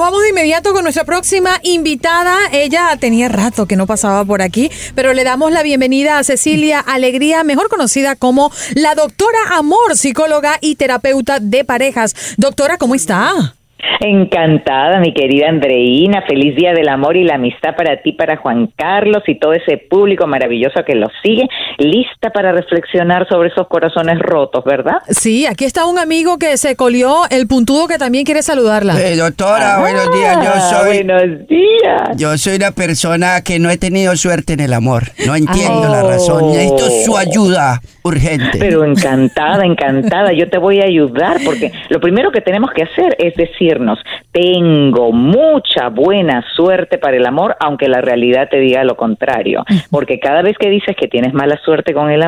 vamos de inmediato con nuestra próxima invitada. Ella tenía rato que no pasaba por aquí, pero le damos la bienvenida a Cecilia Alegría, mejor conocida como la doctora Amor, psicóloga y terapeuta de parejas. Doctora, ¿cómo está? Encantada, mi querida Andreina. Feliz Día del Amor y la Amistad para ti, para Juan Carlos y todo ese público maravilloso que los sigue. Lista para reflexionar sobre esos corazones rotos, ¿verdad? Sí, aquí está un amigo que se colió el puntudo que también quiere saludarla. Eh, doctora, Ah, buenos días. Yo soy, Buenos días. yo soy una persona que no he tenido suerte en el amor. No entiendo la razón. Necesito su ayuda urgente. Pero encantada, encantada. Yo te voy a ayudar porque lo primero que tenemos que hacer es decirnos, tengo mucha buena suerte para el amor, aunque la realidad te diga lo contrario. Porque cada vez que dices que tienes mala suerte con el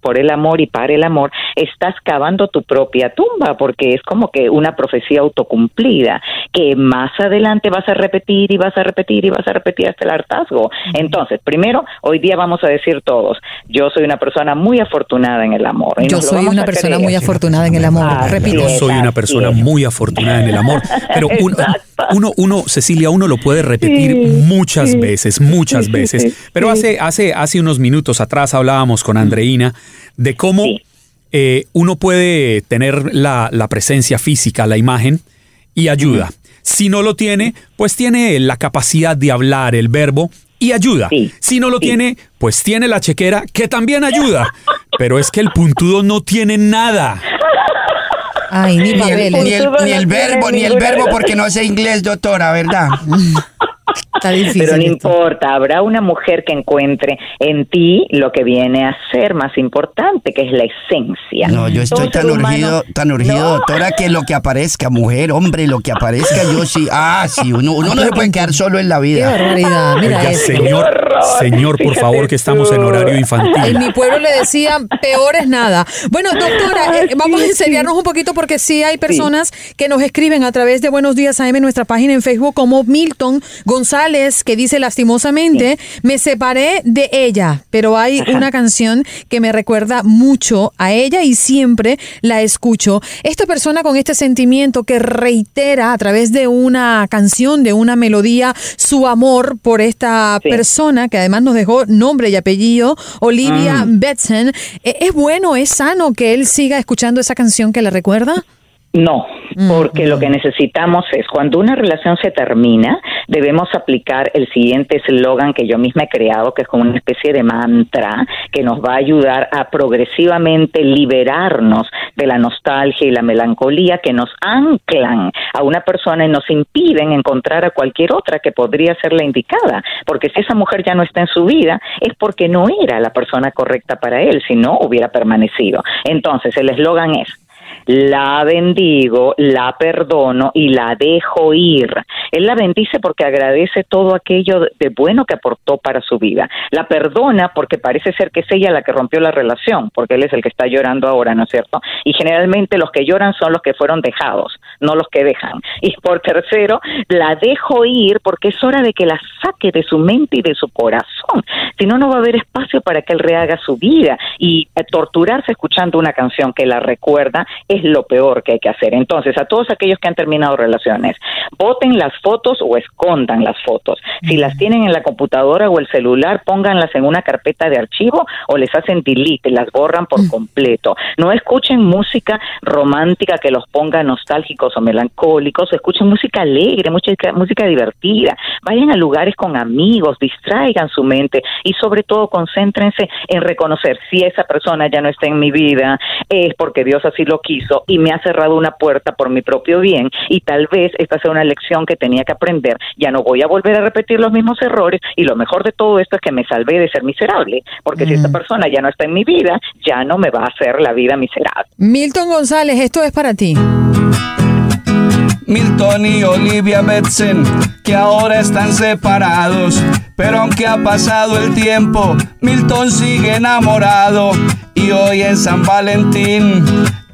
por el amor y para el amor, estás cavando tu propia tumba, porque es como que una profecía autocumplida, que más adelante vas a repetir y vas a repetir y vas a repetir hasta el hartazgo. Entonces, primero, hoy día vamos a decir todos, yo soy una persona muy afortunada en el amor. y Yo soy una persona muy afortunada en el amor. Repito. Yo soy una persona muy afortunada en el amor. Pero uno, uno, uno, Cecilia, uno lo puede repetir Sí, muchas sí. veces, muchas Sí, veces. Pero hace, hace, hace unos minutos atrás hablábamos con Andreina de cómo eh, uno puede tener la, la presencia física, la imagen, y ayuda. Si no lo tiene, pues tiene la capacidad de hablar, el verbo, y ayuda. Sí, Si no lo sí. tiene, pues tiene la chequera, que también ayuda. Pero es que el puntudo no tiene nada. Ay, ni Ni el, ni el- ni el verbo, ni el verbo porque no sé inglés, doctora, ¿verdad? Está difícil. Pero no esto. importa, habrá una mujer que encuentre en ti lo que viene a ser más importante, que es la esencia. No, yo estoy tan humano- urgido, tan urgido, No. doctora, que lo que aparezca, mujer, hombre, lo que aparezca, yo sí. Ah, sí, uno, uno no se puede quedar solo en la Qué vida. barbaridad. Mira Oiga, eso. señor, señor, por Fíjate favor, que estamos en horario En infantil. mi pueblo le decían peor es nada. Bueno, doctora, eh, vamos a enseriarnos un poquito porque sí hay personas que nos escriben a través de Buenos Días AM en nuestra página en Facebook como Milton González que dice lastimosamente me separé de ella, pero hay una canción que me recuerda mucho a ella y siempre la escucho. Esta persona con este sentimiento que reitera a través de una canción, de una melodía, su amor por esta Sí. persona que además nos dejó nombre y apellido, Olivia Betson. ¿E- ¿Es bueno, es sano que él siga escuchando esa canción que le recuerda? No, porque lo que necesitamos es, cuando una relación se termina, debemos aplicar el siguiente eslogan que yo misma he creado, que es como una especie de mantra que nos va a ayudar a progresivamente liberarnos de la nostalgia y la melancolía que nos anclan a una persona y nos impiden encontrar a cualquier otra que podría ser la indicada. Porque si esa mujer ya no está en su vida, es porque no era la persona correcta para él, si no hubiera permanecido. Entonces, el eslogan es, la bendigo, la perdono y la dejo ir. Él la bendice porque agradece todo aquello de bueno que aportó para su vida. La perdona porque parece ser que es ella la que rompió la relación, porque él es el que está llorando ahora, ¿no es cierto? Y generalmente los que lloran son los que fueron dejados, no los que dejan. Y por tercero, la dejo ir porque es hora de que la saque de su mente y de su corazón. Si no, no va a haber espacio para que él rehaga su vida. Y eh, torturarse escuchando una canción que la recuerda lo peor que hay que hacer. Entonces, a todos aquellos que han terminado relaciones, voten las fotos o escondan las fotos. Si las tienen en la computadora o el celular, pónganlas en una carpeta de archivo o les hacen delete, las borran por completo. No escuchen música romántica que los ponga nostálgicos o melancólicos, escuchen música alegre, música, música divertida, vayan a lugares con amigos, distraigan su mente y sobre todo concéntrense en reconocer si esa persona ya no está en mi vida, es porque Dios así lo quiso y me ha cerrado una puerta por mi propio bien y tal vez esta sea una lección que tenía que aprender. Ya no voy a volver a repetir los mismos errores y lo mejor de todo esto es que me salvé de ser miserable, porque si esta persona ya no está en mi vida, ya no me va a hacer la vida miserable. Milton González, esto es para ti. Milton y Olivia Betsen, que ahora están separados. Pero aunque ha pasado el tiempo, Milton sigue enamorado. Y hoy en San Valentín,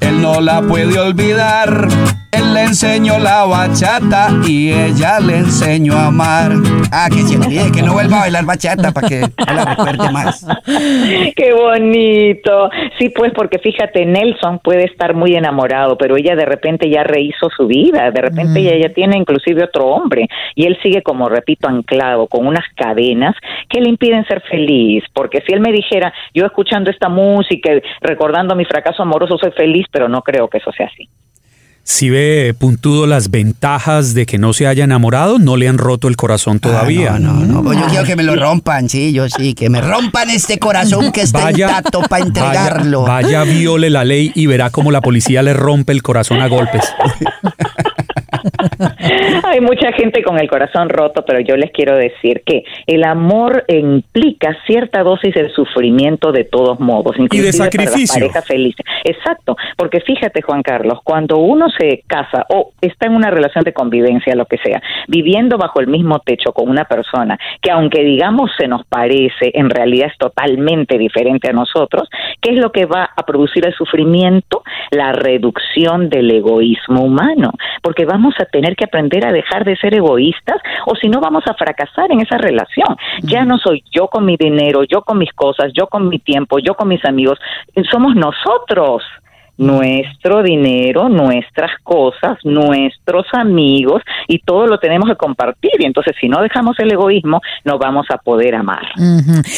él no la puede olvidar. Él le enseñó la bachata y ella le enseñó a amar. Ah, que se olvide, que no vuelva a bailar bachata para que no la recuerde más. Qué bonito. Sí, pues porque fíjate, Nelson puede estar muy enamorado, pero ella de repente ya rehizo su vida, de repente ella ya tiene inclusive otro hombre y él sigue como repito anclado con unas cadenas que le impiden ser feliz, porque si él me dijera, yo escuchando esta música, recordando mi fracaso amoroso soy feliz, pero no creo que eso sea así. Si ve puntudo las ventajas de que no se haya enamorado, no le han roto el corazón todavía. Ah, no, no, no. Pues yo quiero que me lo rompan, sí, yo sí, que me rompan este corazón que está intacto para entregarlo. Vaya, vaya, viole la ley y verá cómo la policía le rompe el corazón a golpes. Hay mucha gente con el corazón roto, pero yo les quiero decir que el amor implica cierta dosis de sufrimiento de todos modos, y de sacrificio. Para pareja feliz. Exacto, porque fíjate Juan Carlos, cuando uno se casa o está en una relación de convivencia, lo que sea, viviendo bajo el mismo techo con una persona que aunque digamos se nos parece, en realidad es totalmente diferente a nosotros, ¿qué es lo que va a producir el sufrimiento? La reducción del egoísmo humano, porque vamos a tener que aprender a dejar de ser egoístas o si no vamos a fracasar en esa relación. Ya no soy yo con mi dinero, yo con mis cosas, yo con mi tiempo, yo con mis amigos, somos nosotros nuestro dinero, nuestras cosas, nuestros amigos y todo lo tenemos que compartir. Y entonces si no dejamos el egoísmo, no vamos a poder amar.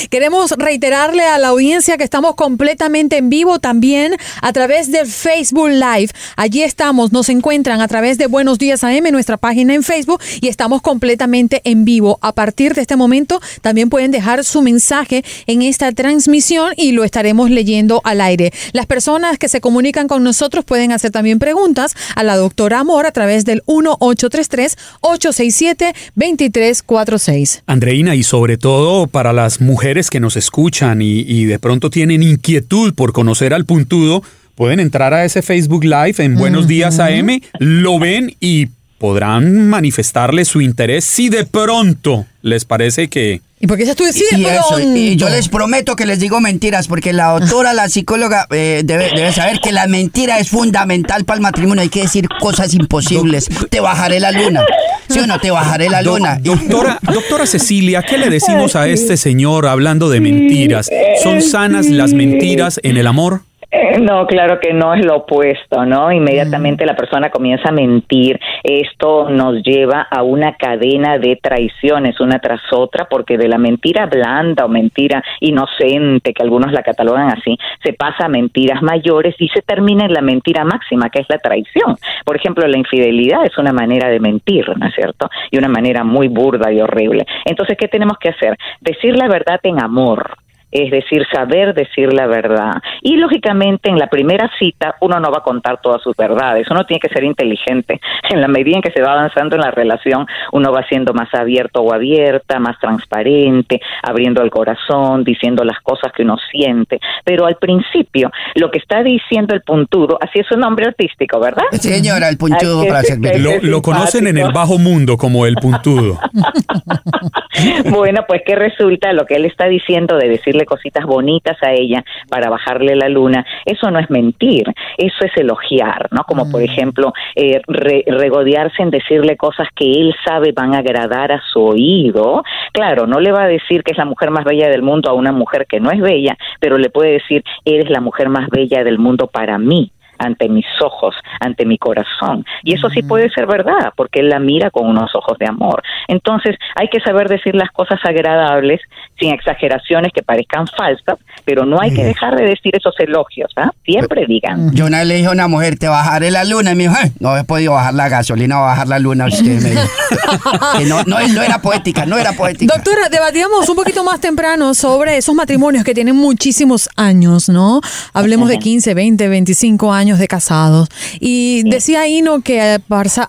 Queremos reiterarle a la audiencia que estamos completamente en vivo también a través de Facebook Live. Allí estamos, nos encuentran a través de Buenos Días AM, nuestra página en Facebook, y estamos completamente en vivo. A partir de este momento también pueden dejar su mensaje en esta transmisión y lo estaremos leyendo al aire. Las personas que se comunican con nosotros pueden hacer también preguntas a la doctora Amor a través del 1833-867-2346. Andreina, y sobre todo para las mujeres que nos escuchan y, y de pronto tienen inquietud por conocer al puntudo, pueden entrar a ese Facebook Live en Buenos Días AM, lo ven y podrán manifestarle su interés si de pronto les parece que ¿Y por qué tú y, y yo les prometo que les digo mentiras, porque la doctora, la psicóloga, eh, debe, debe, saber que la mentira es fundamental para el matrimonio. Hay que decir cosas imposibles. Te bajaré la luna. ¿Sí o no? Te bajaré la luna. doctora, doctora Cecilia, ¿qué le decimos a este señor hablando de mentiras? ¿Son sanas las mentiras en el amor? Eh, no, claro que no es lo opuesto, ¿no? Inmediatamente la persona comienza a mentir. Esto nos lleva a una cadena de traiciones una tras otra, porque de la mentira blanda o mentira inocente, que algunos la catalogan así, se pasa a mentiras mayores y se termina en la mentira máxima, que es la traición. Por ejemplo, la infidelidad es una manera de mentir, ¿no es cierto? Y una manera muy burda y horrible. Entonces, ¿qué tenemos que hacer? Decir la verdad en amor es decir, saber decir la verdad. Y lógicamente en la primera cita uno no va a contar todas sus verdades, uno tiene que ser inteligente. En la medida en que se va avanzando en la relación, uno va siendo más abierto o abierta, más transparente, abriendo el corazón, diciendo las cosas que uno siente. Pero al principio, lo que está diciendo el puntudo, así es su nombre artístico, ¿verdad? Señora, el puntudo para Lo, lo conocen en el bajo mundo como el puntudo. bueno, pues que resulta lo que él está diciendo de decirle cositas bonitas a ella para bajarle la luna, eso no es mentir, eso es elogiar, ¿no? Como por mm. ejemplo, eh, regodearse en decirle cosas que él sabe van a agradar a su oído. Claro, no le va a decir que es la mujer más bella del mundo a una mujer que no es bella, pero le puede decir, eres la mujer más bella del mundo para mí ante mis ojos, ante mi corazón. Y eso sí puede ser verdad, porque él la mira con unos ojos de amor. Entonces, hay que saber decir las cosas agradables sin exageraciones que parezcan falsas, pero no hay que dejar de decir esos elogios, ¿ah? Siempre digan. Yo una le dije a una mujer, te bajaré la luna, y me dijo, no he podido bajar la gasolina, bajar la luna, usted me dijo. que no, no, era poética, no era poética. Doctora, debatíamos un poquito más temprano sobre esos matrimonios que tienen muchísimos años, ¿no? Hablemos de 15, 20, 25 años de casados. Y decía Ino que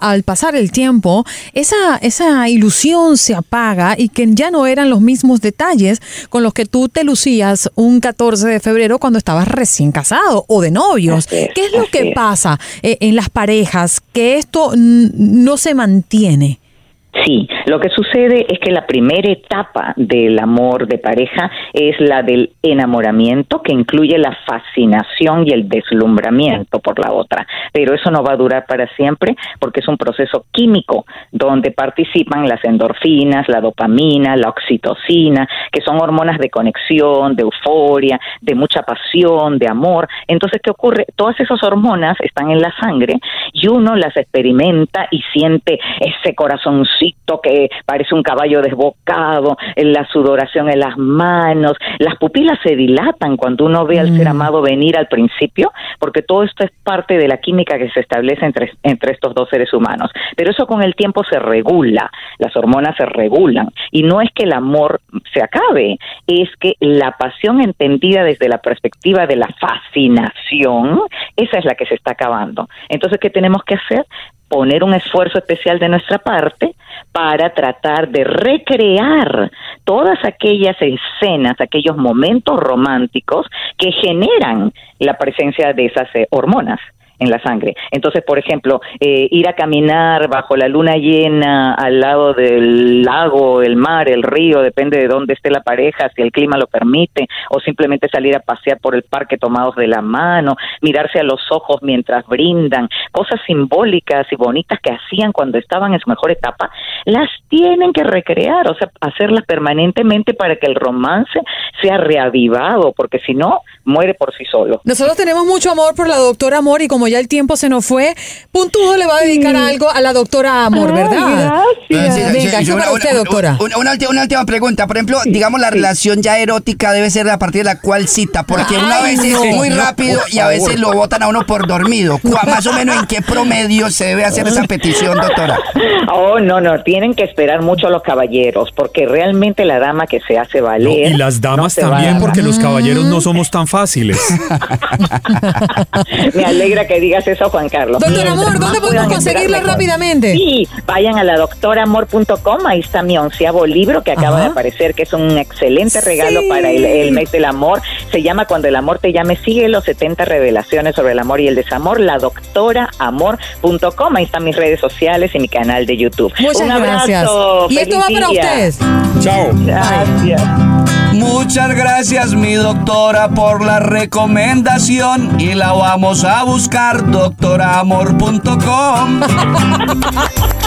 al pasar el tiempo, esa, esa ilusión se apaga y que ya no eran los mismos detalles con los que tú te lucías un 14 de febrero cuando estabas recién casado o de novios. ¿Qué es lo que pasa eh, en las parejas? Que esto no se mantiene. Sí, Lo que sucede es que la primera etapa del amor de pareja es la del enamoramiento, que incluye la fascinación y el deslumbramiento por la otra. Pero eso no va a durar para siempre porque es un proceso químico donde participan las endorfinas, la dopamina, la oxitocina, que son hormonas de conexión, de euforia, de mucha pasión, de amor. Entonces, ¿qué ocurre? Todas esas hormonas están en la sangre y uno las experimenta y siente ese corazoncito que parece un caballo desbocado, la sudoración en las manos, las pupilas se dilatan cuando uno ve al ser mm. amado venir al principio, porque todo esto es parte de la química que se establece entre, entre estos dos seres humanos. Pero eso con el tiempo se regula, las hormonas se regulan. Y no es que el amor se acabe, es que la pasión entendida desde la perspectiva de la fascinación, esa es la que se está acabando. Entonces, ¿qué tenemos que hacer? Poner un esfuerzo especial de nuestra parte para tratar de recrear todas aquellas escenas, aquellos momentos románticos que generan la presencia de esas eh, hormonas en la sangre. Entonces, por ejemplo, eh, ir a caminar bajo la luna llena al lado del lago, el mar, el río, depende de dónde esté la pareja, si el clima lo permite, o simplemente salir a pasear por el parque tomados de la mano, mirarse a los ojos mientras brindan, cosas simbólicas y bonitas que hacían cuando estaban en su mejor etapa, las tienen que recrear, o sea, hacerlas permanentemente para que el romance sea reavivado, porque si no, muere por sí solo. Nosotros tenemos mucho amor por la doctora Amor y como ya el tiempo se nos fue, Puntudo le va a dedicar algo a la doctora Amor, ¿verdad? Gracias. Venga, usted, doctora. Una, última pregunta. Por ejemplo, digamos, la relación ya erótica debe ser a partir de la cual cita, porque una vez es muy rápido y a veces lo votan a uno por dormido. Más o menos en qué promedio se debe hacer esa petición, doctora. Oh, no, no, tienen que esperar mucho los caballeros, porque realmente la dama que se hace valer. y las damas también, porque los caballeros no somos tan fáciles. Me alegra que digas eso, Juan Carlos. Doctor Amor, ¿dónde podemos conseguirla rápidamente? Sí, vayan a la doctoramor.com, ahí está mi onceavo libro que acaba de aparecer, que es un excelente regalo para el, mes del amor. Se llama Cuando el amor te llame, sigue los 70 revelaciones sobre el amor y el desamor, la doctoramor.com, ahí están mis redes sociales y mi canal de YouTube. Muchas Un abrazo, gracias. Y esto va para ustedes. Chao. Gracias. Muchas gracias mi doctora por la recomendación y la vamos a buscar doctoramor.com.